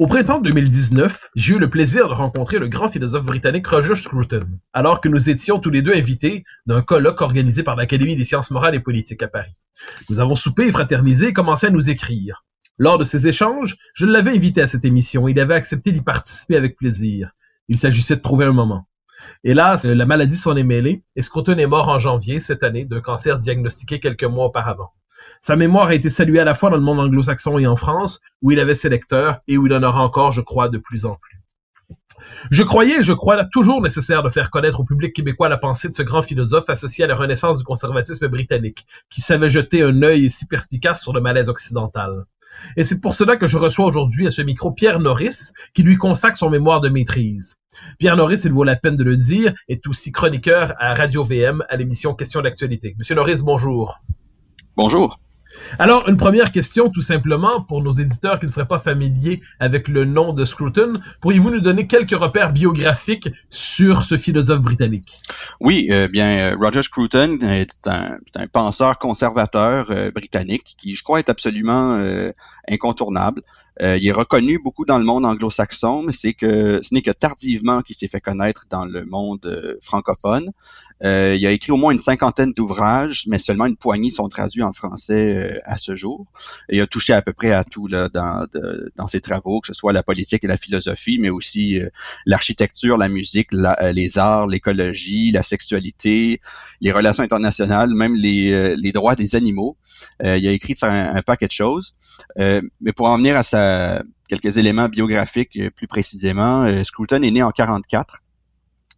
Au printemps 2019, j'ai eu le plaisir de rencontrer le grand philosophe britannique Roger Scruton, alors que nous étions tous les deux invités d'un colloque organisé par l'Académie des sciences morales et politiques à Paris. Nous avons soupé fraternisé et commencé à nous écrire. Lors de ces échanges, je l'avais invité à cette émission et il avait accepté d'y participer avec plaisir. Il s'agissait de trouver un moment. Hélas, la maladie s'en est mêlée et Scruton est mort en janvier cette année d'un cancer diagnostiqué quelques mois auparavant. Sa mémoire a été saluée à la fois dans le monde anglo-saxon et en France, où il avait ses lecteurs et où il en aura encore, je crois, de plus en plus. Je croyais et je crois toujours nécessaire de faire connaître au public québécois la pensée de ce grand philosophe associé à la renaissance du conservatisme britannique, qui savait jeter un œil si perspicace sur le malaise occidental. Et c'est pour cela que je reçois aujourd'hui à ce micro Pierre Norris, qui lui consacre son mémoire de maîtrise. Pierre Norris, il vaut la peine de le dire, est aussi chroniqueur à Radio VM à l'émission Questions d'actualité. Monsieur Norris, bonjour. Bonjour. Alors, une première question, tout simplement, pour nos éditeurs qui ne seraient pas familiers avec le nom de Scruton. Pourriez-vous nous donner quelques repères biographiques sur ce philosophe britannique? Oui, euh, bien, Roger Scruton est un, penseur conservateur euh, britannique qui, je crois, est absolument euh, incontournable. Euh, il est reconnu beaucoup dans le monde anglo-saxon, mais ce n'est que tardivement qu'il s'est fait connaître dans le monde euh, francophone. Euh, il a écrit au moins une cinquantaine d'ouvrages, mais seulement une poignée sont traduits en français euh, à ce jour. il a touché à peu près à tout là, dans, dans ses travaux, que ce soit la politique et la philosophie, mais aussi euh, l'architecture, la musique, la, les arts, l'écologie, la sexualité, les relations internationales, même les, les droits des animaux. il a écrit sur un, un paquet de choses. mais pour en venir à sa quelques éléments biographiques plus précisément, Scruton est né en 44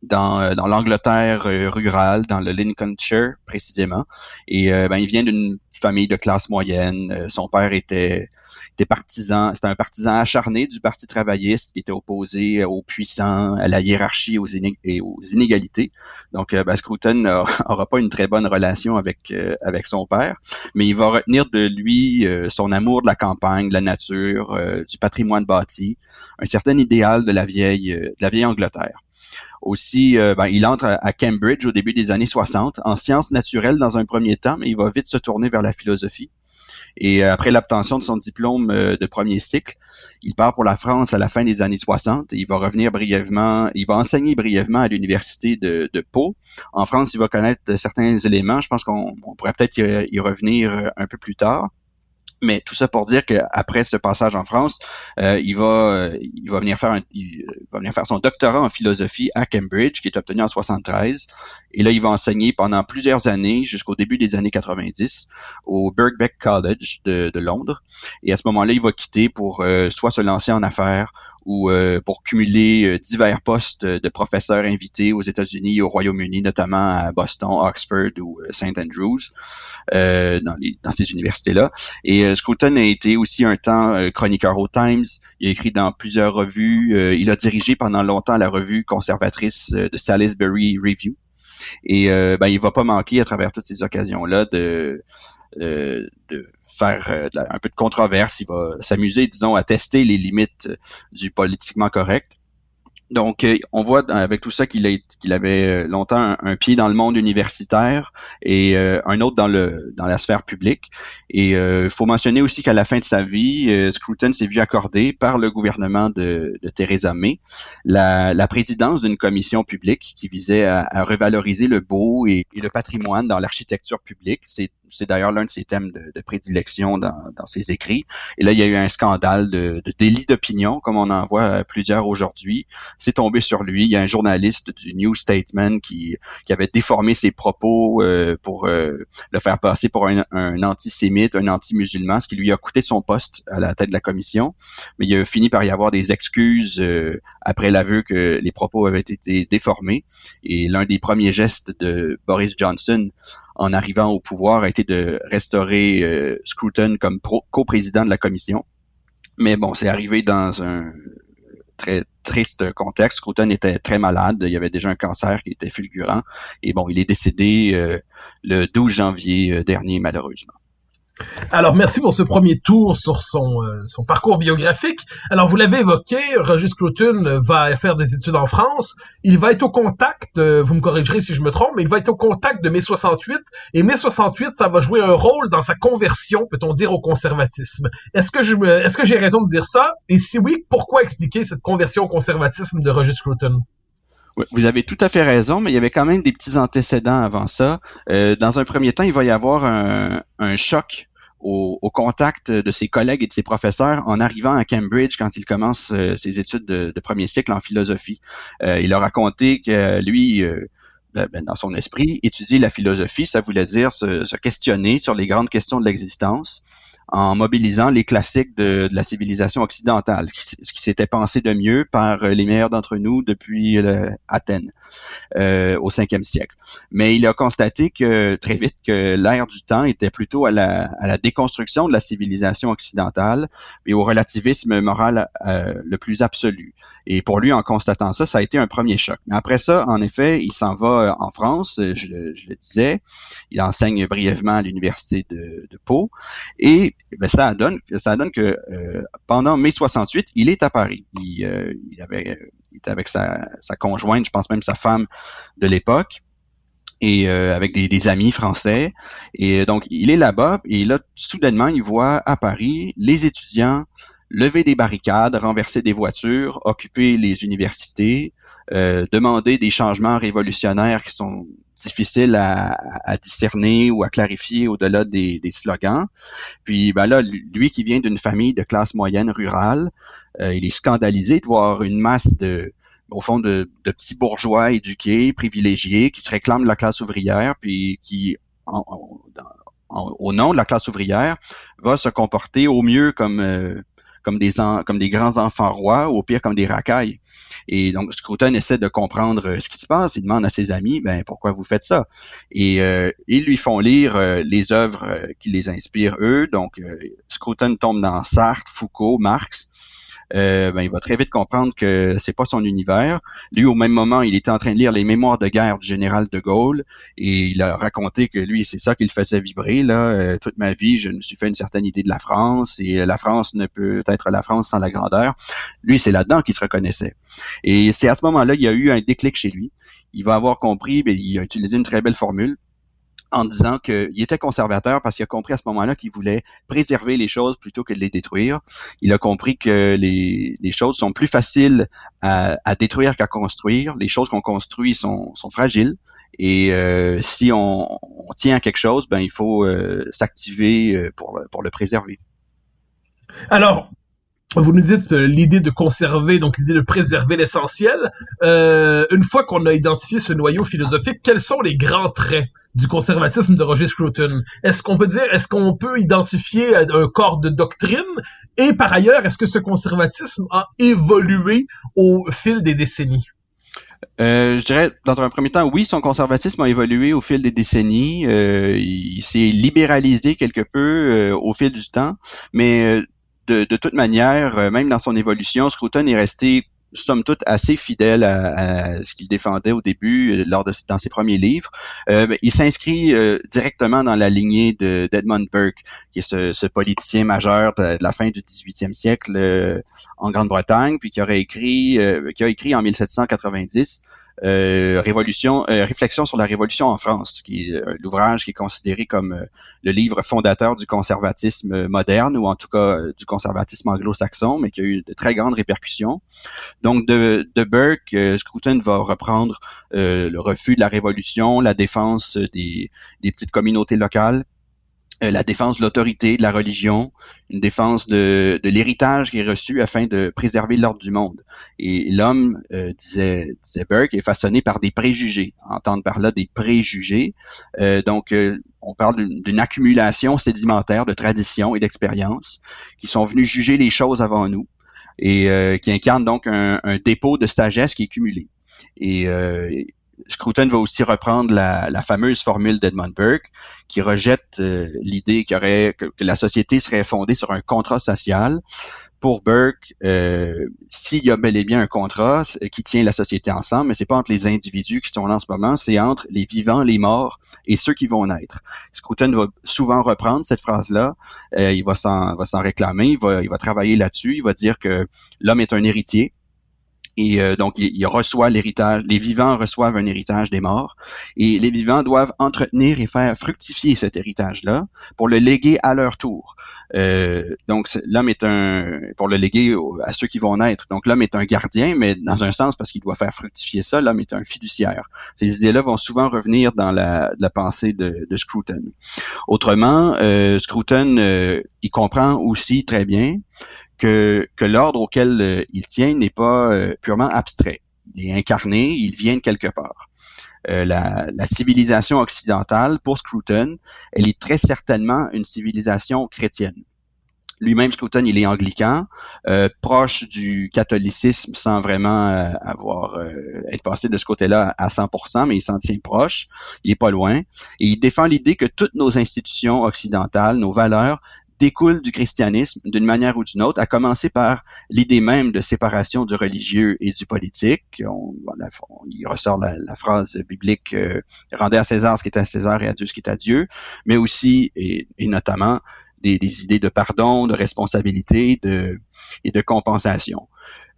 dans, dans l'Angleterre rurale, dans le Lincolnshire précisément. Et ben, il vient d'une famille de classe moyenne. son père était, partisan, c'était un partisan acharné du Parti travailliste qui était opposé aux puissants, à la hiérarchie aux et aux inégalités. Donc, ben, Scruton n'aura pas une très bonne relation avec avec son père, mais il va retenir de lui son amour de la campagne, de la nature, du patrimoine bâti, un certain idéal de la vieille de la vieille Angleterre. Aussi, euh, ben, il entre à, Cambridge au début des années 60 en sciences naturelles dans un premier temps, mais il va vite se tourner vers la philosophie. Et euh, après l'obtention de son diplôme euh, de premier cycle, il part pour la France à la fin des années 60. il va revenir brièvement, il va enseigner brièvement à l'université de, de, Pau. En France, il va connaître certains éléments. Je pense qu'on pourrait peut-être y, revenir un peu plus tard. Mais tout ça pour dire qu'après ce passage en France, euh, il va il va venir faire un, il va venir faire son doctorat en philosophie à Cambridge, qui est obtenu en 73. Et là, il va enseigner pendant plusieurs années, jusqu'au début des années 90, au Birkbeck College de, Londres. Et à ce moment-là, il va quitter pour euh, soit se lancer en affaires ou euh, pour cumuler divers postes de professeurs invités aux États-Unis au Royaume-Uni, notamment à Boston, Oxford ou St. Andrews, euh, dans, les, dans, ces universités-là. Et euh, Scruton a été aussi un temps chroniqueur au Times. Il a écrit dans plusieurs revues. il a dirigé pendant longtemps la revue conservatrice de Salisbury Review. Et ben, il va pas manquer à travers toutes ces occasions-là de euh, de faire euh, un peu de controverse. Il va s'amuser, disons, à tester les limites du politiquement correct. Donc, euh, on voit avec tout ça qu'il qu'il avait longtemps un, pied dans le monde universitaire et un autre dans le dans la sphère publique. Et il faut mentionner aussi qu'à la fin de sa vie, Scruton s'est vu accorder par le gouvernement de, de Theresa May la, la présidence d'une commission publique qui visait à, à revaloriser le beau et, et le patrimoine dans l'architecture publique. C'est c'est d'ailleurs l'un de ses thèmes de, prédilection dans, dans, ses écrits. Et là, il y a eu un scandale de, de délit d'opinion, comme on en voit plusieurs aujourd'hui. C'est tombé sur lui. Il y a un journaliste du New Statement qui, qui avait déformé ses propos euh, pour euh, le faire passer pour un, un antisémite, un anti-musulman, ce qui lui a coûté son poste à la tête de la commission. Mais il a fini par y avoir des excuses euh, après l'aveu que les propos avaient été déformés. Et l'un des premiers gestes de Boris Johnson en arrivant au pouvoir a été de restaurer euh, Scruton comme co-président de la commission. Mais bon, c'est arrivé dans un très triste contexte. Scruton était très malade. Il y avait déjà un cancer qui était fulgurant. Et bon, il est décédé euh, le 12 janvier euh, dernier, malheureusement. Alors, merci pour ce premier tour sur son, euh, parcours biographique. Alors, vous l'avez évoqué, Roger Scruton va faire des études en France. Il va être au contact, vous me corrigerez si je me trompe, mais il va être au contact de mai 68. Et mai 68, ça va jouer un rôle dans sa conversion, peut-on dire, au conservatisme. Est-ce que je est-ce que j'ai raison de dire ça? Et si oui, pourquoi expliquer cette conversion au conservatisme de Roger Scruton? Vous avez tout à fait raison, mais il y avait quand même des petits antécédents avant ça. Euh, dans un premier temps, il va y avoir un, choc au, au, contact de ses collègues et de ses professeurs en arrivant à Cambridge quand il commence euh, ses études de, premier cycle en philosophie. Euh, il a raconté que lui, euh, dans son esprit, étudier la philosophie, ça voulait dire se, questionner sur les grandes questions de l'existence en mobilisant les classiques de, la civilisation occidentale, ce qui s'était pensé de mieux par euh, les meilleurs d'entre nous depuis euh, Athènes euh, au 5e siècle. Mais il a constaté que très vite que l'ère du temps était plutôt à la, à la, déconstruction de la civilisation occidentale et au relativisme moral euh, le plus absolu. Et pour lui, en constatant ça, ça a été un premier choc. Mais après ça, en effet, il s'en va en France, je, je, le disais, il enseigne brièvement à l'université de, Pau et ben, ça donne ça donne que euh, pendant mai 68, il est à Paris. Il, euh, il avait il avec sa, conjointe, je pense même sa femme de l'époque et euh, avec des, amis français. Et donc, il est là-bas et là, soudainement, il voit à Paris les étudiants lever des barricades, renverser des voitures, occuper les universités, euh, demander des changements révolutionnaires qui sont difficiles à, à discerner ou à clarifier au-delà des, des, slogans. Puis ben là, lui qui vient d'une famille de classe moyenne rurale, euh, il est scandalisé de voir une masse de au fond de, de, petits bourgeois éduqués, privilégiés, qui se réclament de la classe ouvrière, puis qui en, en, au nom de la classe ouvrière, va se comporter au mieux comme euh, comme des grands enfants rois, ou au pire comme des racailles. Et donc Scruton essaie de comprendre euh, ce qui se passe. Il demande à ses amis, ben pourquoi vous faites ça? Et euh, ils lui font lire euh, les œuvres qui les inspirent eux. Donc Scruton tombe dans Sartre, Foucault, Marx. Euh, ben, il va très vite comprendre que c'est pas son univers. Lui, au même moment, il était en train de lire les mémoires de guerre du général de Gaulle et il a raconté que lui, c'est ça qui le faisait vibrer. Là, toute ma vie, je me suis fait une certaine idée de la France et la France ne peut être la France sans la grandeur. Lui, c'est là-dedans qu'il se reconnaissait. Et c'est à ce moment-là qu'il y a eu un déclic chez lui. Il va avoir compris, mais il a utilisé une très belle formule en disant qu'il était conservateur parce qu'il a compris à ce moment-là qu'il voulait préserver les choses plutôt que de les détruire. Il a compris que les, choses sont plus faciles à, détruire qu'à construire. Les choses qu'on construit sont, fragiles. Et euh, si on, tient à quelque chose, ben il faut euh, s'activer euh, pour, pour le préserver. Alors, vous nous dites euh, l'idée de conserver, donc l'idée de préserver l'essentiel. Euh, une fois qu'on a identifié ce noyau philosophique, quels sont les grands traits du conservatisme de Roger Scruton? Est-ce qu'on peut dire, est-ce qu'on peut identifier un corps de doctrine? Et par ailleurs, est-ce que ce conservatisme a évolué au fil des décennies? Euh, je dirais, dans un premier temps, oui, son conservatisme a évolué au fil des décennies. Euh, il s'est libéralisé quelque peu euh, au fil du temps, mais de, toute manière, euh, même dans son évolution, Scruton est resté somme toute assez fidèle à, ce qu'il défendait au début euh, lors de dans ses premiers livres. Euh, il s'inscrit directement dans la lignée de d'Edmund Burke, qui est ce, politicien majeur de, la fin du 18e siècle en Grande-Bretagne, puis qui aurait écrit qui a écrit en 1790 euh, révolution, euh, réflexion sur la révolution en France, qui est euh, l'ouvrage qui est considéré comme le livre fondateur du conservatisme moderne ou en tout cas du conservatisme anglo-saxon, mais qui a eu de très grandes répercussions. Donc de, Burke, Scruton va reprendre le refus de la révolution, la défense des, petites communautés locales, euh, la défense de l'autorité, de la religion, une défense de, l'héritage qui est reçu afin de préserver l'ordre du monde. Et l'homme, euh, disait, disait Burke, est façonné par des préjugés. Entendre par là des préjugés. Euh, donc, on parle d'une accumulation sédimentaire de traditions et d'expériences qui sont venus juger les choses avant nous et qui incarnent donc un, dépôt de sagesse qui est cumulé. Scruton va aussi reprendre la, fameuse formule d'Edmund Burke qui rejette euh, l'idée qu'il aurait que, la société serait fondée sur un contrat social. Pour Burke, euh, s'il y a bel et bien un contrat qui tient la société ensemble, mais c'est pas entre les individus qui sont là en ce moment, c'est entre les vivants, les morts et ceux qui vont naître. Scruton va souvent reprendre cette phrase-là. Euh, il va s'en va s'en réclamer, il va il va travailler là-dessus. Il va dire que l'homme est un héritier et euh, donc, il, reçoit l'héritage, les vivants reçoivent un héritage des morts, et les vivants doivent entretenir et faire fructifier cet héritage-là pour le léguer à leur tour. Euh, donc, l'homme est un, pour le léguer à ceux qui vont naître. Donc, l'homme est un gardien, mais dans un sens, parce qu'il doit faire fructifier ça, l'homme est un fiduciaire. Ces idées-là vont souvent revenir dans la, la pensée de, de, Scruton. Autrement, euh, Scruton, euh, il comprend aussi très bien que, que l'ordre auquel euh, il tient n'est pas euh, purement abstrait. Il est incarné, il vient de quelque part. Euh, la, la, civilisation occidentale, pour Scruton, elle est très certainement une civilisation chrétienne. Lui-même, Scruton, il est anglican, euh, proche du catholicisme sans vraiment avoir être passé de ce côté-là à 100%, mais il s'en tient proche, il est pas loin, et il défend l'idée que toutes nos institutions occidentales, nos valeurs, découle du christianisme d'une manière ou d'une autre, à commencer par l'idée même de séparation du religieux et du politique. On, il ressort la, phrase biblique euh, rendez à César ce qui est à César et à Dieu ce qui est à Dieu, mais aussi et, notamment des, idées de pardon, de responsabilité de, et de compensation.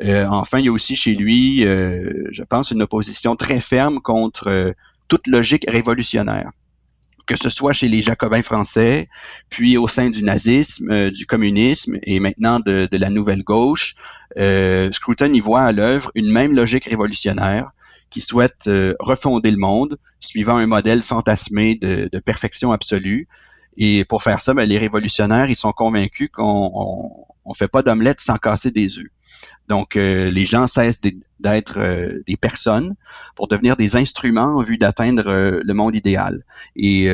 Euh, enfin, il y a aussi chez lui, euh, je pense, une opposition très ferme contre toute logique révolutionnaire que ce soit chez les jacobins français, puis au sein du nazisme, euh, du communisme et maintenant de, la nouvelle gauche, euh, Scruton y voit à l'œuvre une même logique révolutionnaire qui souhaite euh, refonder le monde suivant un modèle fantasmé de, perfection absolue. Et pour faire ça, ben, les révolutionnaires, ils sont convaincus qu'on on fait pas d'omelette sans casser des œufs. Donc, euh, les gens cessent d'être euh, des personnes pour devenir des instruments en vue d'atteindre euh, le monde idéal. Et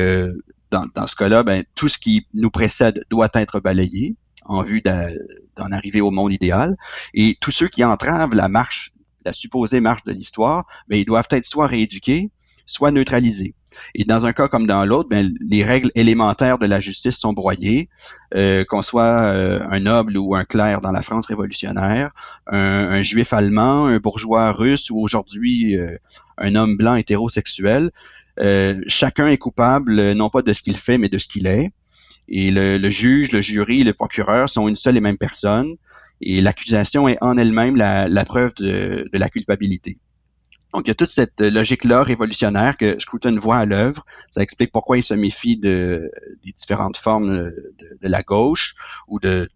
dans, ce cas-là, ben, tout ce qui nous précède doit être balayé en vue d'en arriver au monde idéal. Et tous ceux qui entravent la marche, la supposée marche de l'histoire, ben, ils doivent être soit rééduqués, soit neutralisés. Et dans un cas comme dans l'autre, ben, les règles élémentaires de la justice sont broyées, euh, qu'on soit euh, un noble ou un clerc dans la France révolutionnaire, un, juif allemand, un bourgeois russe ou aujourd'hui euh, un homme blanc hétérosexuel. chacun est coupable non pas de ce qu'il fait, mais de ce qu'il est. Et le, juge, le jury, le procureur sont une seule et même personne. Et l'accusation est en elle-même la, preuve de la culpabilité. Donc, il y a toute cette logique-là révolutionnaire que Scruton voit à l'œuvre. Ça explique pourquoi il se méfie de, des différentes formes de, de la gauche ou de,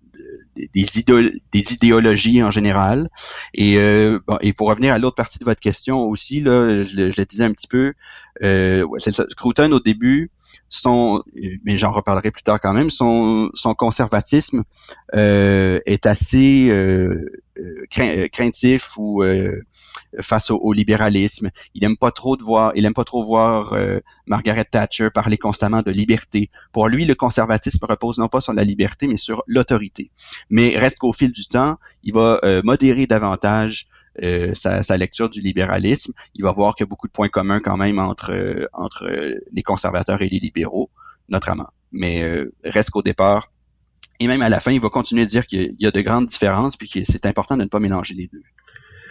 des, idéologies en général. Et, euh, et pour revenir à l'autre partie de votre question aussi, là, je, le disais un petit peu, euh, c'est Scruton au début, son, mais j'en reparlerai plus tard quand même, son, son conservatisme euh, est assez euh, euh, euh, craintif ou euh, face au, libéralisme. Il aime pas trop de voir, il aime pas trop voir Margaret Thatcher parler constamment de liberté. Pour lui, le conservatisme repose non pas sur la liberté, mais sur l'autorité. Mais reste qu'au fil du temps, il va modérer davantage sa, sa, lecture du libéralisme. Il va voir qu'il y a beaucoup de points communs quand même entre entre les conservateurs et les libéraux, notamment. Mais reste qu'au départ, et même à la fin, il va continuer de dire qu'il y a de grandes différences, puis que c'est important de ne pas mélanger les deux.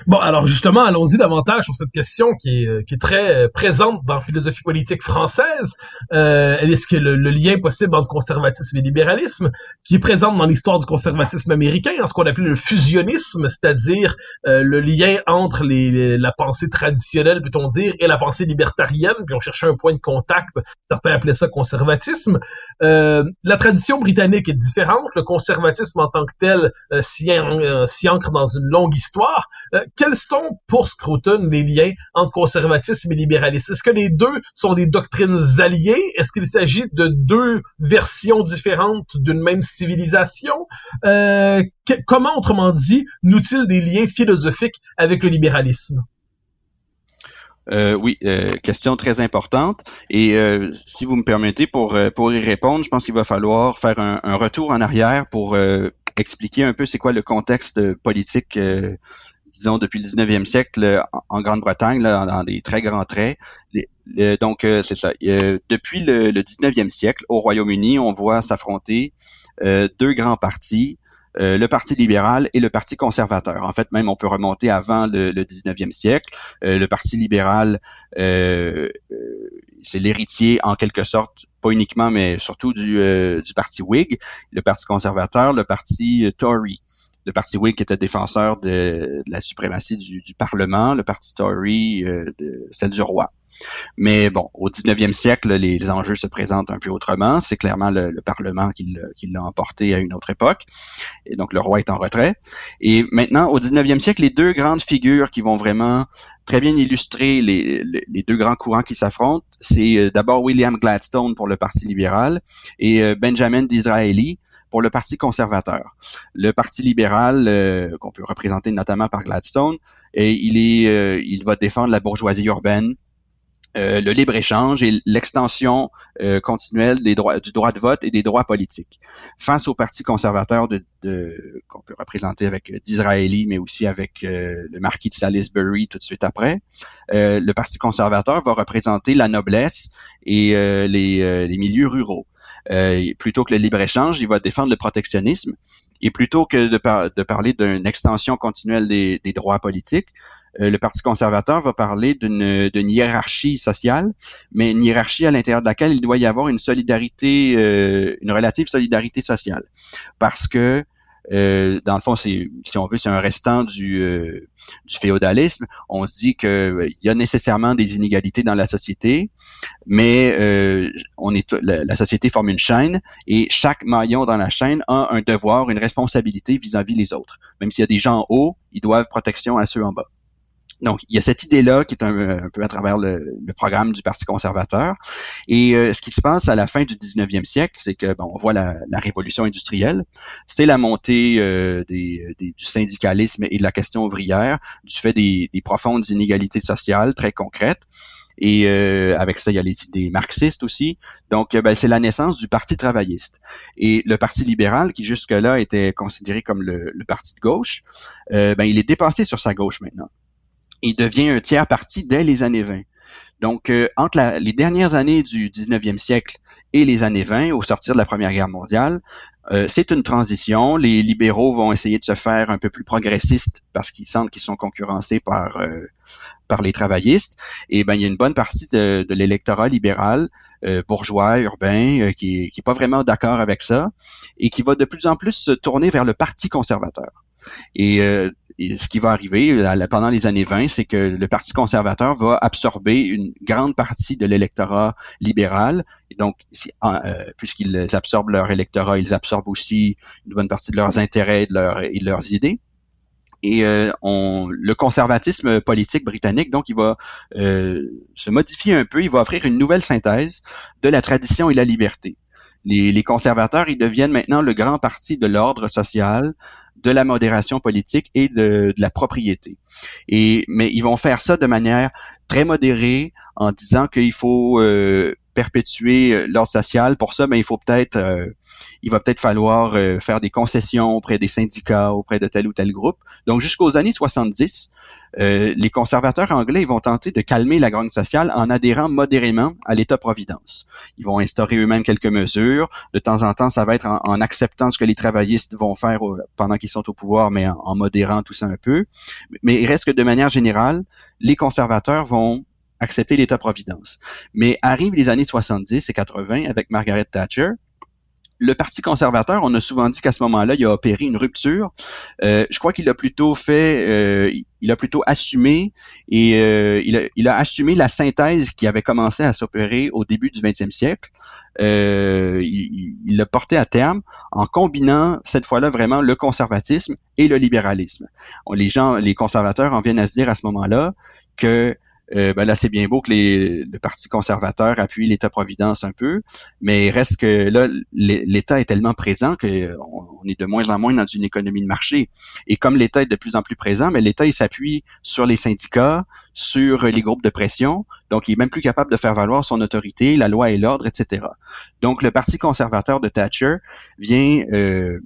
Bon, alors justement, allons-y davantage sur cette question qui est, qui est très euh, présente dans la philosophie politique française. Euh, Est-ce que le, lien possible entre conservatisme et libéralisme, qui est présente dans l'histoire du conservatisme américain, en ce qu'on appelait le fusionnisme, c'est-à-dire euh, le lien entre les, la pensée traditionnelle, peut-on dire, et la pensée libertarienne, puis on cherchait un point de contact, certains appelaient ça conservatisme. Euh, la tradition britannique est différente, le conservatisme en tant que tel euh, s'y ancre dans une longue histoire quels sont pour Scruton les liens entre conservatisme et libéralisme? Est-ce que les deux sont des doctrines alliées? Est-ce qu'il s'agit de deux versions différentes d'une même civilisation? Euh, comment, autrement dit, nous-t-il des liens philosophiques avec le libéralisme? Euh, oui, euh, question très importante. Et si vous me permettez, pour, pour y répondre, je pense qu'il va falloir faire un, retour en arrière pour expliquer un peu c'est quoi le contexte politique, disons, depuis le 19e siècle en, Grande-Bretagne, dans des très grands traits. donc, c'est ça. depuis le, le 19e siècle, au Royaume-Uni, on voit s'affronter deux grands partis. Euh, le Parti libéral et le Parti conservateur. En fait, même on peut remonter avant le, le 19e siècle. Euh, le Parti libéral, euh, c'est l'héritier en quelque sorte, pas uniquement, mais surtout du, du Parti Whig. Le Parti conservateur, le Parti Tory le Parti Whig était défenseur de, la suprématie du, Parlement, le Parti Tory euh, celle du roi. Mais bon, au 19e siècle, les, enjeux se présentent un peu autrement. C'est clairement le, Parlement qui l'a emporté à une autre époque. Et donc, le roi est en retrait. Et maintenant, au 19e siècle, les deux grandes figures qui vont vraiment très bien illustrer les, les deux grands courants qui s'affrontent, c'est euh, d'abord William Gladstone pour le Parti libéral et euh, Benjamin Disraeli pour le Parti conservateur. Le Parti libéral, euh, qu'on peut représenter notamment par Gladstone, il, est, euh, il va défendre la bourgeoisie urbaine, euh, le libre-échange et l'extension continuelle des droits, du droit de vote et des droits politiques. Face au Parti conservateur qu'on peut représenter avec Disraeli, mais aussi avec le marquis de Salisbury tout de suite après, le Parti conservateur va représenter la noblesse et les milieux ruraux. Euh, plutôt que le libre-échange, il va défendre le protectionnisme. Et plutôt que de, de parler d'une extension continuelle des, des droits politiques, euh, le Parti conservateur va parler d'une hiérarchie sociale, mais une hiérarchie à l'intérieur de laquelle il doit y avoir une solidarité, euh, une relative solidarité sociale. Parce que euh, dans le fond, si on veut, c'est un restant du, euh, du féodalisme. On se dit qu'il euh, y a nécessairement des inégalités dans la société, mais est, la, société forme une chaîne et chaque maillon dans la chaîne a un devoir, une responsabilité vis-à-vis -vis les autres. Même s'il y a des gens en haut, ils doivent protection à ceux en bas. Donc, il y a cette idée-là qui est un, peu à travers le, programme du Parti conservateur. Et euh, ce qui se passe à la fin du 19e siècle, c'est que bon, on voit la, révolution industrielle, c'est la montée euh, des, du syndicalisme et de la question ouvrière, du fait des, profondes inégalités sociales très concrètes. Et euh, avec ça, il y a les idées marxistes aussi. Donc, ben, c'est la naissance du Parti travailliste. Et le Parti libéral, qui jusque-là était considéré comme le, parti de gauche, ben, il est dépassé sur sa gauche maintenant il devient un tiers parti dès les années 20. Donc, euh, entre les dernières années du 19e siècle et les années 20, au sortir de la Première Guerre mondiale, euh, c'est une transition. Les libéraux vont essayer de se faire un peu plus progressistes parce qu'ils sentent qu'ils sont concurrencés par euh, par les travaillistes. Et ben il y a une bonne partie de, de l'électorat libéral, bourgeois, urbain, qui, qui est pas vraiment d'accord avec ça et qui va de plus en plus se tourner vers le Parti conservateur. Et et ce qui va arriver euh, pendant les années 20, c'est que le Parti conservateur va absorber une grande partie de l'électorat libéral. Donc, euh, puisqu'ils absorbent leur électorat, ils absorbent aussi une bonne partie de leurs intérêts et de, leurs idées. Et euh, le conservatisme politique britannique, donc, il va se modifier un peu. Il va offrir une nouvelle synthèse de la tradition et la liberté. Les, les conservateurs, ils deviennent maintenant le grand parti de l'ordre social, de la modération politique et de, de, la propriété. Et mais ils vont faire ça de manière très modérée en disant qu'il faut euh, perpétuer euh, l'ordre social. Pour ça, ben, il faut peut-être, euh, il va peut-être falloir euh, faire des concessions auprès des syndicats, auprès de tel ou tel groupe. Donc, jusqu'aux années 70, les conservateurs anglais ils vont tenter de calmer la grogne sociale en adhérant modérément à l'État-providence. Ils vont instaurer eux-mêmes quelques mesures. De temps en temps, ça va être en, acceptant ce que les travaillistes vont faire pendant qu'ils sont au pouvoir, mais en, en modérant tout ça un peu. Mais il reste que de manière générale, les conservateurs vont accepter l'État-providence. Mais arrivent les années 70 et 80 avec Margaret Thatcher le Parti conservateur, on a souvent dit qu'à ce moment-là, il a opéré une rupture. Euh, je crois qu'il a plutôt fait, euh, il a plutôt assumé et euh, il, a, il, a, assumé la synthèse qui avait commencé à s'opérer au début du 20e siècle. il l'a porté à terme en combinant cette fois-là vraiment le conservatisme et le libéralisme. Les gens, les conservateurs en viennent à se dire à ce moment-là que euh, ben là, c'est bien beau que les, le Parti conservateur appuie l'État-providence un peu, mais reste que là, l'État est tellement présent qu'on on est de moins en moins dans une économie de marché. Et comme l'État est de plus en plus présent, mais l'État, il s'appuie sur les syndicats, sur les groupes de pression, donc il est même plus capable de faire valoir son autorité, la loi et l'ordre, etc. Donc, le Parti conservateur de Thatcher vient... Euh,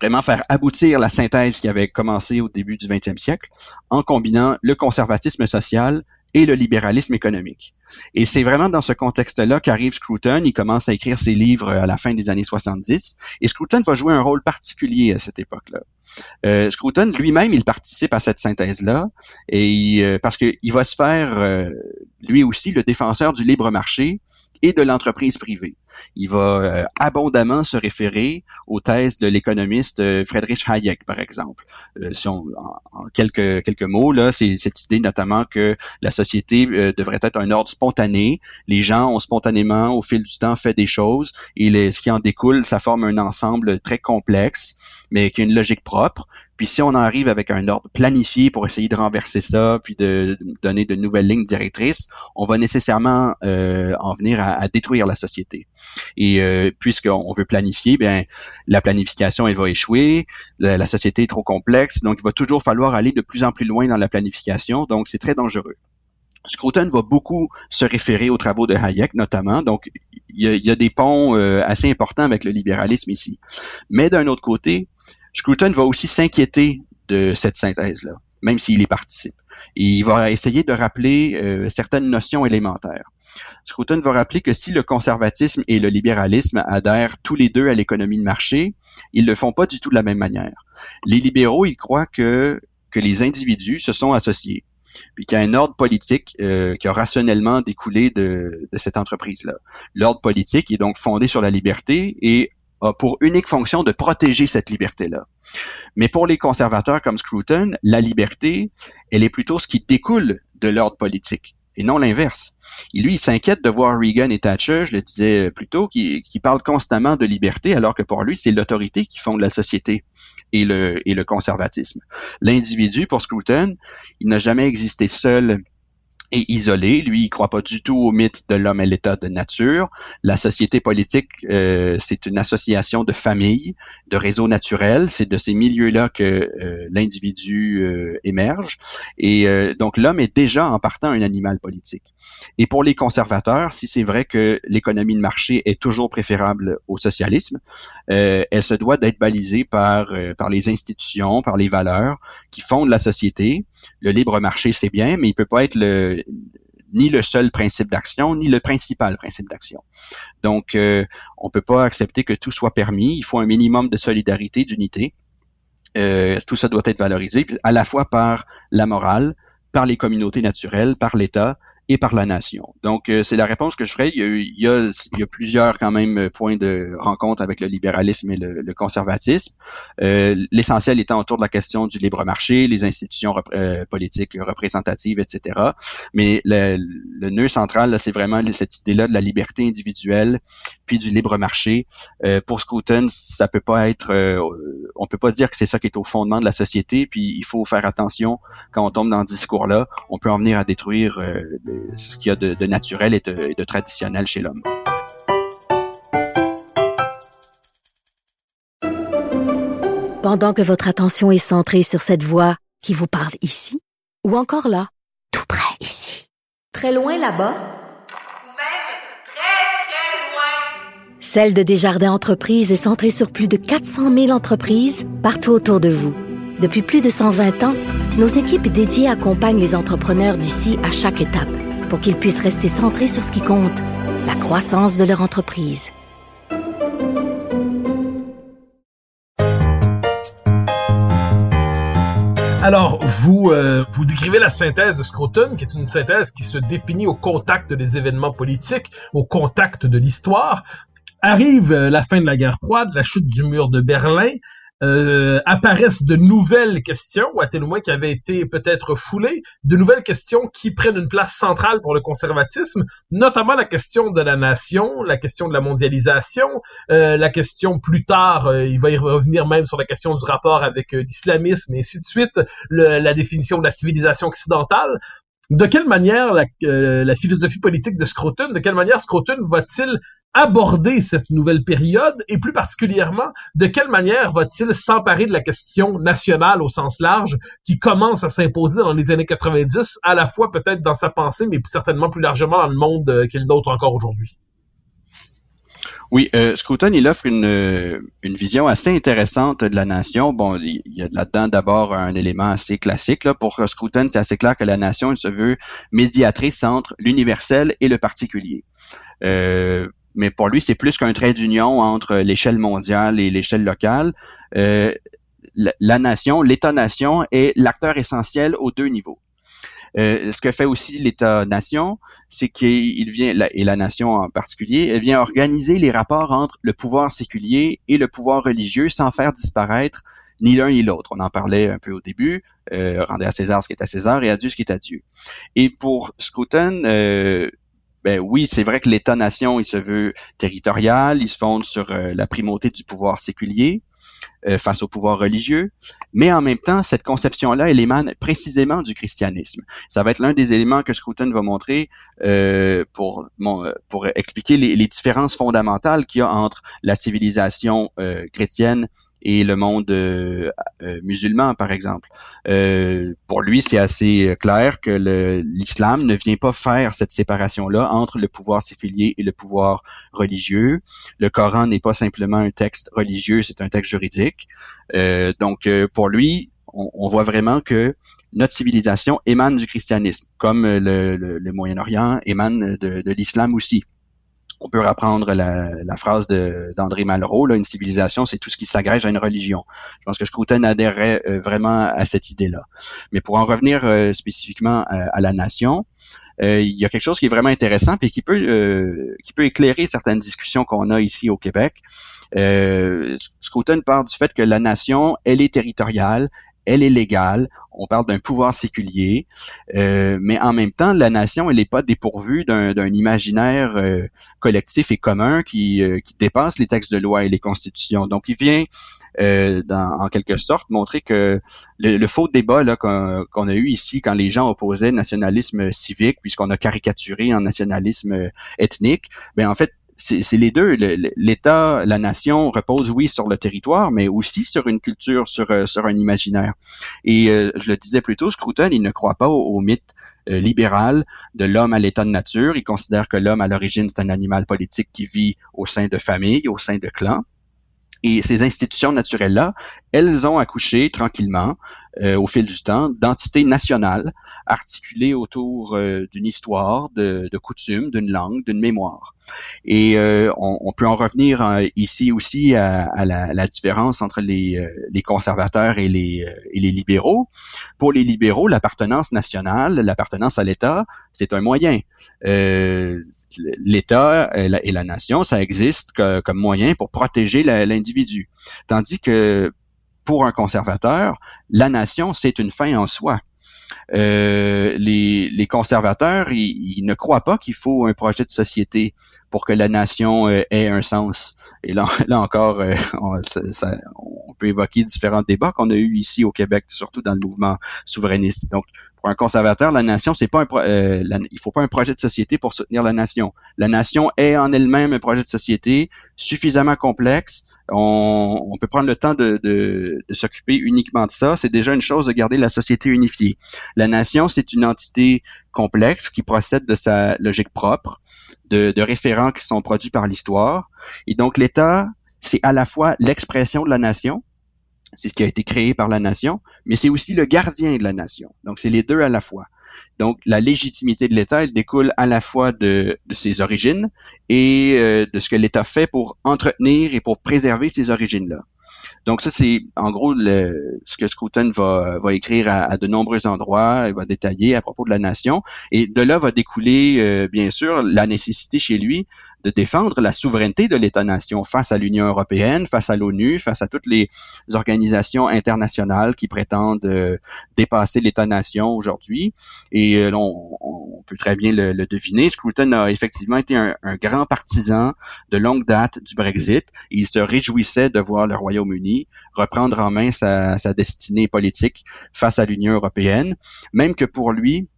vraiment faire aboutir la synthèse qui avait commencé au début du 20e siècle en combinant le conservatisme social et le libéralisme économique. Et c'est vraiment dans ce contexte-là qu'arrive Scruton. Il commence à écrire ses livres à la fin des années 70. Et Scruton va jouer un rôle particulier à cette époque-là. Euh, Scruton lui-même, il participe à cette synthèse-là, et euh, parce qu'il va se faire euh, lui aussi le défenseur du libre marché et de l'entreprise privée. Il va euh, abondamment se référer aux thèses de l'économiste euh, Friedrich Hayek, par exemple. Euh, si on, en, quelques, quelques mots, là, c'est cette idée notamment que la société devrait être un ordre Les gens ont spontanément, au fil du temps, fait des choses et ce qui en découle, ça forme un ensemble très complexe, mais qui a une logique propre. Puis si on arrive avec un ordre planifié pour essayer de renverser ça, puis de, donner de nouvelles lignes directrices, on va nécessairement euh, en venir à, détruire la société. Et euh, puisqu'on veut planifier, bien la planification elle va échouer, la, société est trop complexe, donc il va toujours falloir aller de plus en plus loin dans la planification, donc c'est très dangereux. Scruton va beaucoup se référer aux travaux de Hayek notamment, donc il y a, des ponts euh, assez importants avec le libéralisme ici. Mais d'un autre côté, Scruton va aussi s'inquiéter de cette synthèse-là, même s'il y participe. Et il va essayer de rappeler euh, certaines notions élémentaires. Scruton va rappeler que si le conservatisme et le libéralisme adhèrent tous les deux à l'économie de marché, ils le font pas du tout de la même manière. Les libéraux, ils croient que, que les individus se sont associés puis qu'il y a un ordre politique euh, qui a rationnellement découlé de, de cette entreprise-là. L'ordre politique est donc fondé sur la liberté et a pour unique fonction de protéger cette liberté-là. Mais pour les conservateurs comme Scruton, la liberté, elle est plutôt ce qui découle de l'ordre politique et non l'inverse. Lui, il s'inquiète de voir Reagan et Thatcher, je le disais plus tôt, qui, qui parlent constamment de liberté, alors que pour lui, c'est l'autorité qui fonde la société et le, et le conservatisme. L'individu, pour Scruton, il n'a jamais existé seul est isolé. Lui, il croit pas du tout au mythe de l'homme et l'état de nature. La société politique, euh, c'est une association de familles, de réseaux naturels. C'est de ces milieux-là que euh, l'individu euh, émerge. Et donc, l'homme est déjà en partant un animal politique. Et pour les conservateurs, si c'est vrai que l'économie de marché est toujours préférable au socialisme, elle se doit d'être balisée par, par les institutions, par les valeurs qui fondent la société. Le libre marché, c'est bien, mais il peut pas être le ni le seul principe d'action, ni le principal principe d'action. Donc, euh, on peut pas accepter que tout soit permis. Il faut un minimum de solidarité, d'unité. Euh, tout ça doit être valorisé, à la fois par la morale, par les communautés naturelles, par l'État par la nation. Donc, euh, c'est la réponse que je ferai. Il y, a, il, y a, plusieurs quand même points de rencontre avec le libéralisme et le, conservatisme. Euh, L'essentiel étant autour de la question du libre marché, les institutions euh, politiques représentatives, etc. Mais le, le nœud central, c'est vraiment cette idée-là de la liberté individuelle, puis du libre marché. Euh, pour Scruton, ça peut pas être, on peut pas dire que c'est ça qui est au fondement de la société. Puis il faut faire attention quand on tombe dans ce discours-là. On peut en venir à détruire ce qu'il y a de, naturel et de, traditionnel chez l'homme. Pendant que votre attention est centrée sur cette voix qui vous parle ici, ou encore là, tout près ici, très loin là-bas, ou même très, très loin, Celle de Desjardins Entreprises est centrée sur plus de 400 000 entreprises partout autour de vous. Depuis plus de 120 ans, nos équipes dédiées accompagnent les entrepreneurs d'ici à chaque étape pour qu'ils puissent rester centrés sur ce qui compte, la croissance de leur entreprise. Alors, vous, euh, décrivez la synthèse de Scruton, qui est une synthèse qui se définit au contact des événements politiques, au contact de l'histoire. Arrive euh, la fin de la guerre froide, la chute du mur de Berlin, euh, apparaissent de nouvelles questions, ou à tel moins qui avaient été peut-être foulées, de nouvelles questions qui prennent une place centrale pour le conservatisme, notamment la question de la nation, la question de la mondialisation, euh, la question plus tard, euh, il va y revenir même sur la question du rapport avec euh, l'islamisme et ainsi de suite, le- la définition de la civilisation occidentale. De quelle manière la, euh, la philosophie politique de Scruton, de quelle manière Scruton va-t-il aborder cette nouvelle période et plus particulièrement de quelle manière va-t-il s'emparer de la question nationale au sens large qui commence à s'imposer dans les années 90 à la fois peut-être dans sa pensée mais certainement plus largement dans le monde euh, qu'il d'autre encore aujourd'hui? Oui, euh, Scruton, il offre une, euh, une vision assez intéressante de la nation. Bon, il y a là-dedans d'abord un élément assez classique. Là. Pour Scruton, c'est assez clair que la nation, elle se veut médiatrice entre l'universel et le particulier. Euh, mais pour lui, c'est plus qu'un trait d'union entre l'échelle mondiale et l'échelle locale. Euh, la, nation, l'État-nation est l'acteur essentiel aux deux niveaux. Euh, ce que fait aussi l'État-nation, c'est qu'il vient, et la nation en particulier, elle vient organiser les rapports entre le pouvoir séculier et le pouvoir religieux sans faire disparaître ni l'un ni l'autre. On en parlait un peu au début, euh, rendez à César ce qui est à César et à Dieu ce qui est à Dieu. Et pour Scruton, euh, ben oui, c'est vrai que l'État-nation, il se veut territorial, il se fonde sur euh, la primauté du pouvoir séculier euh, face au pouvoir religieux, mais en même temps, cette conception-là, elle émane précisément du christianisme. Ça va être l'un des éléments que Scruton va montrer euh, pour, pour expliquer les, différences fondamentales qu'il y a entre la civilisation euh, chrétienne et le monde euh, euh, musulman, par exemple. Euh, pour lui, c'est assez clair que l'islam ne vient pas faire cette séparation-là entre le pouvoir séculier et le pouvoir religieux. Le Coran n'est pas simplement un texte religieux, c'est un texte Euh, donc, euh, pour lui, on, voit vraiment que notre civilisation émane du christianisme, comme euh, le, Moyen-Orient émane de, l'islam aussi. On peut reprendre la, phrase d'André Malraux, là, une civilisation, c'est tout ce qui s'agrège à une religion. Je pense que Scruton adhérait euh, vraiment à cette idée-là. Mais pour en revenir spécifiquement à, la nation, il y a quelque chose qui est vraiment intéressant et qui peut euh, qui peut éclairer certaines discussions qu'on a ici au Québec. Euh, Scruton part du fait que la nation, elle est territoriale, elle est légale. On parle d'un pouvoir séculier, euh, mais en même temps, la nation, elle n'est pas dépourvue d'un imaginaire euh, collectif et commun qui, euh, dépasse les textes de loi et les constitutions. Donc, il vient, euh, en quelque sorte, montrer que le, faux débat qu'on a eu ici quand les gens opposaient nationalisme civique, puisqu'on a caricaturé en nationalisme ethnique, ben en fait, c'est les deux. L'État, la nation repose, oui, sur le territoire, mais aussi sur une culture, sur, euh, un imaginaire. Et euh, je le disais plus tôt, Scruton, il ne croit pas au, au mythe euh, libéral de l'homme à l'état de nature. Il considère que l'homme, à l'origine, c'est un animal politique qui vit au sein de familles, au sein de clans. Et ces institutions naturelles-là, elles ont accouché tranquillement, euh, au fil du temps, d'entités nationales articulées autour euh, d'une histoire, de, de coutumes, d'une langue, d'une mémoire. Et euh, on, on peut en revenir euh, ici aussi à, à la, la différence entre les, euh, les conservateurs et les, et les libéraux. Pour les libéraux, l'appartenance nationale, l'appartenance à l'État, c'est un moyen. L'État et la, nation, ça existe comme moyen pour protéger l'individu. Tandis que pour un conservateur, la nation, c'est une fin en soi. Euh, les, les conservateurs, ils, ils ne croient pas qu'il faut un projet de société pour que la nation euh, ait un sens. Et là, là encore, euh, on, ça- ça- on peut évoquer différents débats qu'on a eu ici au Québec, surtout dans le mouvement souverainiste. Donc, pour un conservateur, la nation, c'est pas un, euh, il faut pas un projet de société pour soutenir la nation. La nation est en elle-même un projet de société suffisamment complexe. On, on peut prendre le temps de, de- de s'occuper uniquement de ça. C'est déjà une chose de garder la société unifiée. La nation, c'est une entité complexe qui procède de sa logique propre, de, de référents qui sont produits par l'histoire. Et donc, l'État, c'est à la fois l'expression de la nation, c'est ce qui a été créé par la nation, mais c'est aussi le gardien de la nation. Donc, c'est les deux à la fois. Donc, la légitimité de l'État, elle découle à la fois de, ses origines et euh, de ce que l'État fait pour entretenir et pour préserver ces origines-là. Donc ça, c'est en gros le, ce que Scruton va, va écrire à, de nombreux endroits, il va détailler à propos de la nation. Et de là va découler, euh, bien sûr, la nécessité chez lui de défendre la souveraineté de l'État-nation face à l'Union européenne, face à l'ONU, face à toutes les organisations internationales qui prétendent euh, dépasser l'État-nation aujourd'hui. Et euh, on, on, peut très bien le, deviner. Scruton a effectivement été un, un, grand partisan de longue date du Brexit. Il se réjouissait de voir le Royaume-Uni reprendre en main sa, destinée politique face à l'Union européenne. Même que pour lui,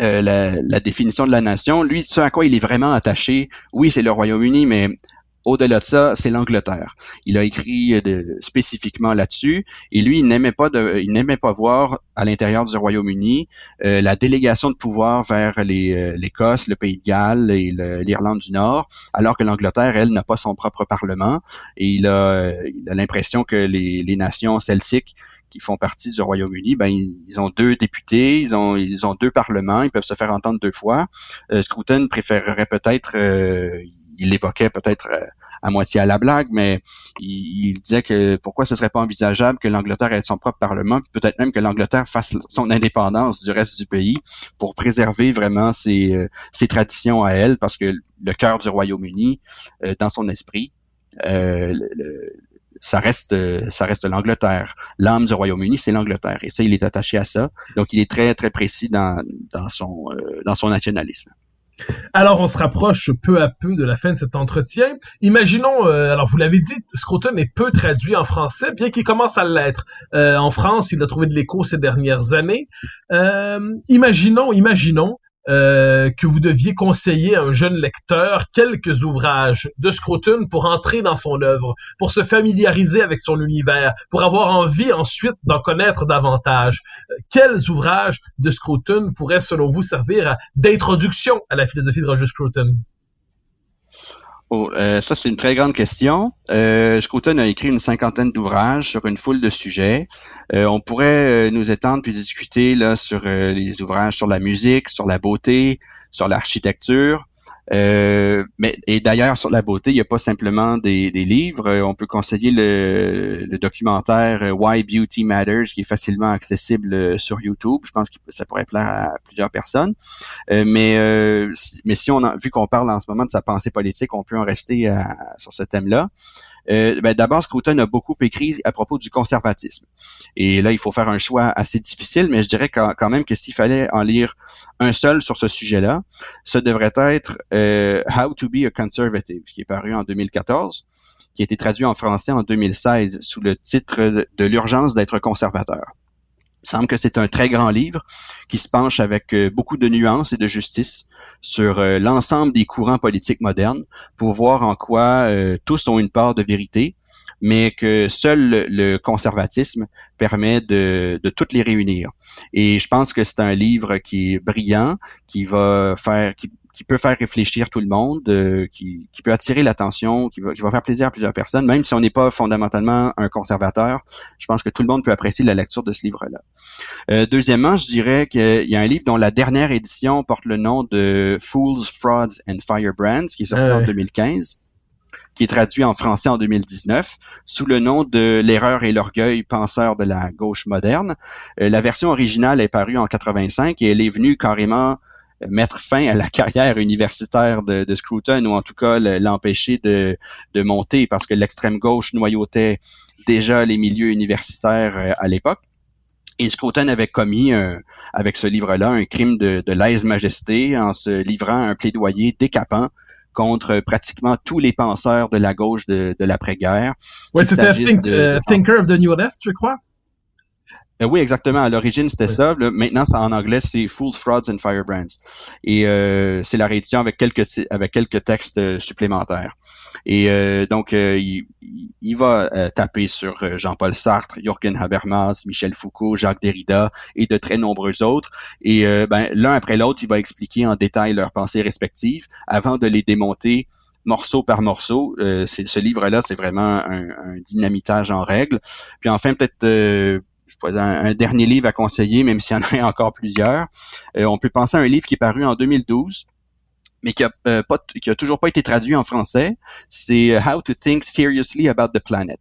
euh, la, définition de la nation. Lui, ce à quoi il est vraiment attaché, oui, c'est le Royaume-Uni, mais au-delà de ça, c'est l'Angleterre. Il a écrit euh, spécifiquement là-dessus. Et lui, il n'aimait pas de, il n'aimait pas voir à l'intérieur du Royaume-Uni euh, la délégation de pouvoir vers l'Écosse, le Pays de Galles et l'Irlande du Nord, alors que l'Angleterre, elle, n'a pas son propre parlement. Et il a, l'impression que les, nations celtiques qui font partie du Royaume-Uni, ben ils, ont deux députés, ils ont ils ont deux parlements, ils peuvent se faire entendre deux fois. Euh, Scruton préférerait peut-être, euh, il l'évoquait peut-être euh, à moitié à la blague, mais il, disait que pourquoi ce serait pas envisageable que l'Angleterre ait son propre parlement, peut-être même que l'Angleterre fasse son indépendance du reste du pays pour préserver vraiment ses, ses traditions à elle, parce que le cœur du Royaume-Uni, dans son esprit, euh, ça reste l'Angleterre. L'âme du Royaume-Uni, c'est l'Angleterre. Et ça, il est attaché à ça. Donc, il est très, très précis dans, euh, dans son nationalisme. Alors, on se rapproche peu à peu de la fin de cet entretien. Imaginons, euh, alors vous l'avez dit, Scruton est peu traduit en français, bien qu'il commence à l'être. Euh, en France, il a trouvé de l'écho ces dernières années. imaginons, imaginons euh, que vous deviez conseiller à un jeune lecteur quelques ouvrages de Scruton pour entrer dans son œuvre, pour se familiariser avec son univers, pour avoir envie ensuite d'en connaître davantage. Euh, quels ouvrages de Scruton pourraient, selon vous, servir d'introduction à la philosophie de Roger Scruton? Oh, euh, ça, c'est une très grande question. Euh, a écrit une cinquantaine d'ouvrages sur une foule de sujets. Euh, on pourrait euh, nous étendre puis discuter là sur les ouvrages sur la musique, sur la beauté, sur l'architecture. Euh, mais et d'ailleurs sur la beauté, il n'y a pas simplement des, des, livres. Euh, on peut conseiller le, le, documentaire euh, Why Beauty Matters, qui est facilement accessible sur YouTube. Je pense que ça pourrait plaire à plusieurs personnes. Euh, mais mais si on a, vu qu'on parle en ce moment de sa pensée politique, on peut en rester à, sur ce thème-là. Euh, ben D'abord, Scruton a beaucoup écrit à propos du conservatisme. Et là, il faut faire un choix assez difficile, mais je dirais quand, quand même que s'il fallait en lire un seul sur ce sujet-là, ce devrait être euh, How to be a Conservative, qui est paru en 2014 qui a été traduit en français en 2016 sous le titre de l'urgence d'être conservateur. Il semble que c'est un très grand livre qui se penche avec euh, beaucoup de nuances et de justice sur euh, l'ensemble des courants politiques modernes pour voir en quoi euh, tous ont une part de vérité, mais que seul le conservatisme permet de, de toutes les réunir. Et je pense que c'est un livre qui est brillant, qui va faire, qui, qui peut faire réfléchir tout le monde, euh, qui, qui, peut attirer l'attention, qui va, qui va faire plaisir à plusieurs personnes, même si on n'est pas fondamentalement un conservateur. Je pense que tout le monde peut apprécier la lecture de ce livre-là. Euh, deuxièmement, je dirais qu'il y a un livre dont la dernière édition porte le nom de Fools, Frauds and Firebrands, qui est sorti en 2015 qui est traduit en français en 2019 sous le nom de L'erreur et l'orgueil penseur de la gauche moderne. Euh, la version originale est parue en 85 et elle est venue carrément mettre fin à la carrière universitaire de, de Scruton ou en tout cas l'empêcher de, de monter parce que l'extrême gauche noyautait déjà les milieux universitaires euh, à l'époque. Et Scruton avait commis, avec ce livre-là, un crime de, de lèse-majesté en se livrant un plaidoyer décapant contre pratiquement tous les penseurs de la gauche de, de l'après-guerre. Ouais, c'était euh, Thinker of the New Left, je crois. Euh, oui, exactement. À l'origine, c'était ça. maintenant, en anglais, c'est Fools, Frauds and Firebrands. Et euh, c'est la réédition avec quelques avec quelques textes euh, supplémentaires. Et donc, il, il, va taper sur Jean-Paul Sartre, Jürgen Habermas, Michel Foucault, Jacques Derrida et de très nombreux autres. Et ben, l'un après l'autre, il va expliquer en détail leurs pensées respectives avant de les démonter morceau par morceau. Euh, ce livre-là, c'est vraiment un, un, dynamitage en règle. Puis enfin, peut-être je pourrais dire un, dernier livre à conseiller, même s'il y en a encore plusieurs. on peut penser à un livre qui est paru en 2012 mais qui a, pas, qui a toujours pas été traduit en français, c'est How to Think Seriously About the Planet.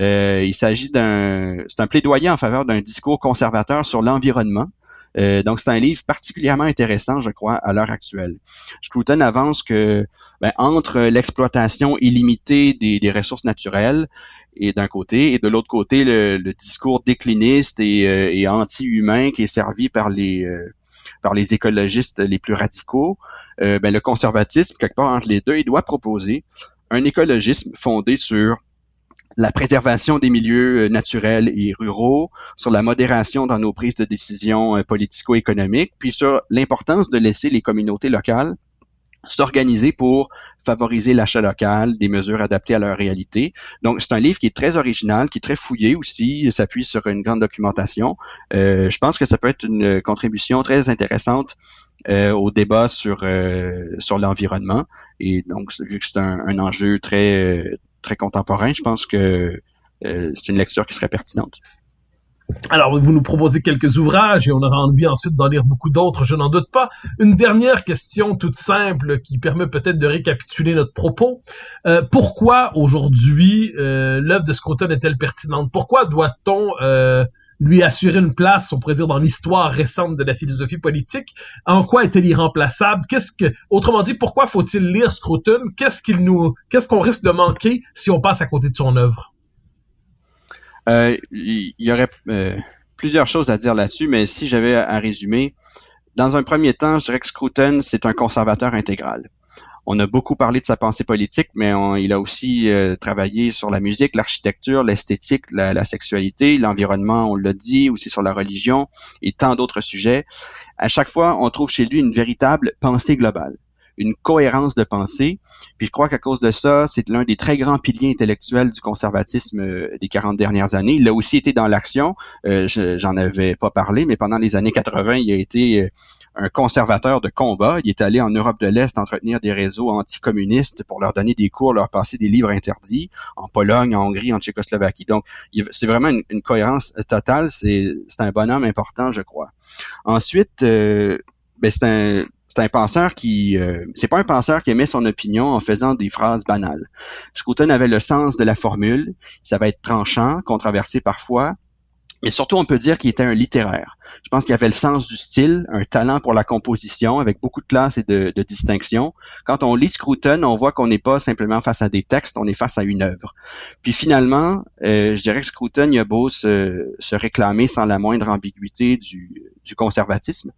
Euh, il s'agit d'un, c'est un plaidoyer en faveur d'un discours conservateur sur l'environnement. Euh, donc, c'est un livre particulièrement intéressant, je crois, à l'heure actuelle. Scruton avance que ben, entre l'exploitation illimitée des, ressources naturelles et d'un côté, et de l'autre côté, le, discours décliniste et, euh, anti-humain qui est servi par les euh, par les écologistes les plus radicaux, ben, le conservatisme, quelque part entre les deux, il doit proposer un écologisme fondé sur la préservation des milieux euh, naturels et ruraux, sur la modération dans nos prises de décision euh, politico-économiques, puis sur l'importance de laisser les communautés locales s'organiser pour favoriser l'achat local, des mesures adaptées à leur réalité. Donc, c'est un livre qui est très original, qui est très fouillé aussi, s'appuie sur une grande documentation. Euh, je pense que ça peut être une contribution très intéressante au débat sur sur l'environnement. Et donc, vu que c'est un, un, enjeu très très contemporain, je pense que euh, c'est une lecture qui serait pertinente. Alors, vous nous proposez quelques ouvrages et on aura envie ensuite d'en lire beaucoup d'autres, je n'en doute pas. Une dernière question toute simple qui permet peut-être de récapituler notre propos. Euh, pourquoi aujourd'hui euh, l'œuvre de Scruton est-elle pertinente? Pourquoi doit-on lui assurer une place, on pourrait dire, dans l'histoire récente de la philosophie politique? En quoi est-elle irremplaçable? Qu'est-ce que, autrement dit, pourquoi faut-il lire Scruton? Qu'est-ce qu'il nous, qu'est-ce qu'on risque de manquer si on passe à côté de son œuvre? Euh, il y, aurait euh, plusieurs choses à dire là-dessus, mais si j'avais à résumer, dans un premier temps, je dirais que Scruton, c'est un conservateur intégral. On a beaucoup parlé de sa pensée politique, mais il a aussi euh, travaillé sur la musique, l'architecture, l'esthétique, la, sexualité, l'environnement, on l'a dit, aussi sur la religion et tant d'autres sujets. À chaque fois, on trouve chez lui une véritable pensée globale une cohérence de pensée. Puis je crois qu'à cause de ça, c'est l'un des très grands piliers intellectuels du conservatisme euh, des 40 dernières années. Il a aussi été dans l'action. Euh, J'en avais pas parlé, mais pendant les années 80, il a été euh, un conservateur de combat. Il est allé en Europe de l'Est entretenir des réseaux anticommunistes pour leur donner des cours, leur passer des livres interdits en Pologne, en Hongrie, en Tchécoslovaquie. Donc, c'est vraiment une, cohérence totale. C'est un bonhomme important, je crois. Ensuite, euh, ben c'est un c'est un penseur qui euh, c'est pas un penseur qui émet son opinion en faisant des phrases banales. Scruton avait le sens de la formule, ça va être tranchant, controversé parfois, mais surtout on peut dire qu'il était un littéraire. Je pense qu'il avait le sens du style, un talent pour la composition avec beaucoup de classe et de, distinction. Quand on lit Scruton, on voit qu'on n'est pas simplement face à des textes, on est face à une œuvre. Puis finalement, euh, je dirais que Scruton il a beau se, réclamer sans la moindre ambiguïté du conservatisme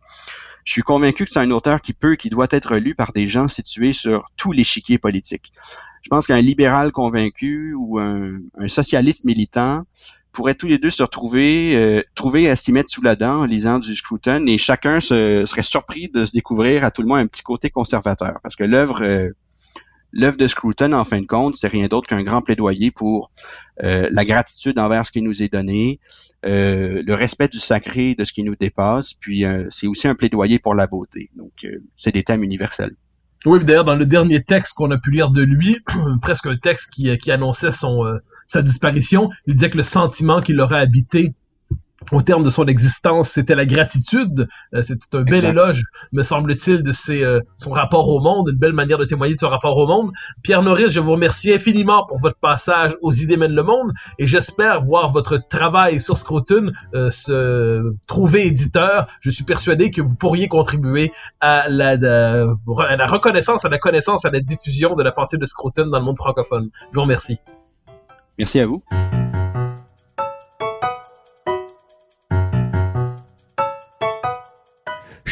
je suis convaincu que c'est un auteur qui peut, qui doit être lu par des gens situés sur tout l'échiquier politique. Je pense qu'un libéral convaincu ou un, socialiste militant pourraient tous les deux se retrouver, euh, trouver à s'y mettre sous la dent en lisant du Scruton et chacun se, serait surpris de se découvrir à tout le moins un petit côté conservateur parce que l'œuvre euh, l'œuvre de Scruton, en fin de compte, c'est rien d'autre qu'un grand plaidoyer pour euh, la gratitude envers ce qui nous est donné, euh, le respect du sacré de ce qui nous dépasse, puis euh, c'est aussi un plaidoyer pour la beauté. Donc, c'est des thèmes universels. Oui, d'ailleurs, dans le dernier texte qu'on a pu lire de lui, presque un texte qui, qui annonçait son sa disparition, il disait que le sentiment qu'il aurait habité au terme de son existence, c'était la gratitude. Euh, c'était un bel éloge, me semble-t-il, de ses, euh, son rapport au monde, une belle manière de témoigner de son rapport au monde. Pierre Norris, je vous remercie infiniment pour votre passage aux idées mènent le monde et j'espère voir votre travail sur Scruton euh, se trouver éditeur. Je suis persuadé que vous pourriez contribuer à la, à la reconnaissance, à la connaissance, à la diffusion de la pensée de Scruton dans le monde francophone. Je vous remercie. Merci à vous.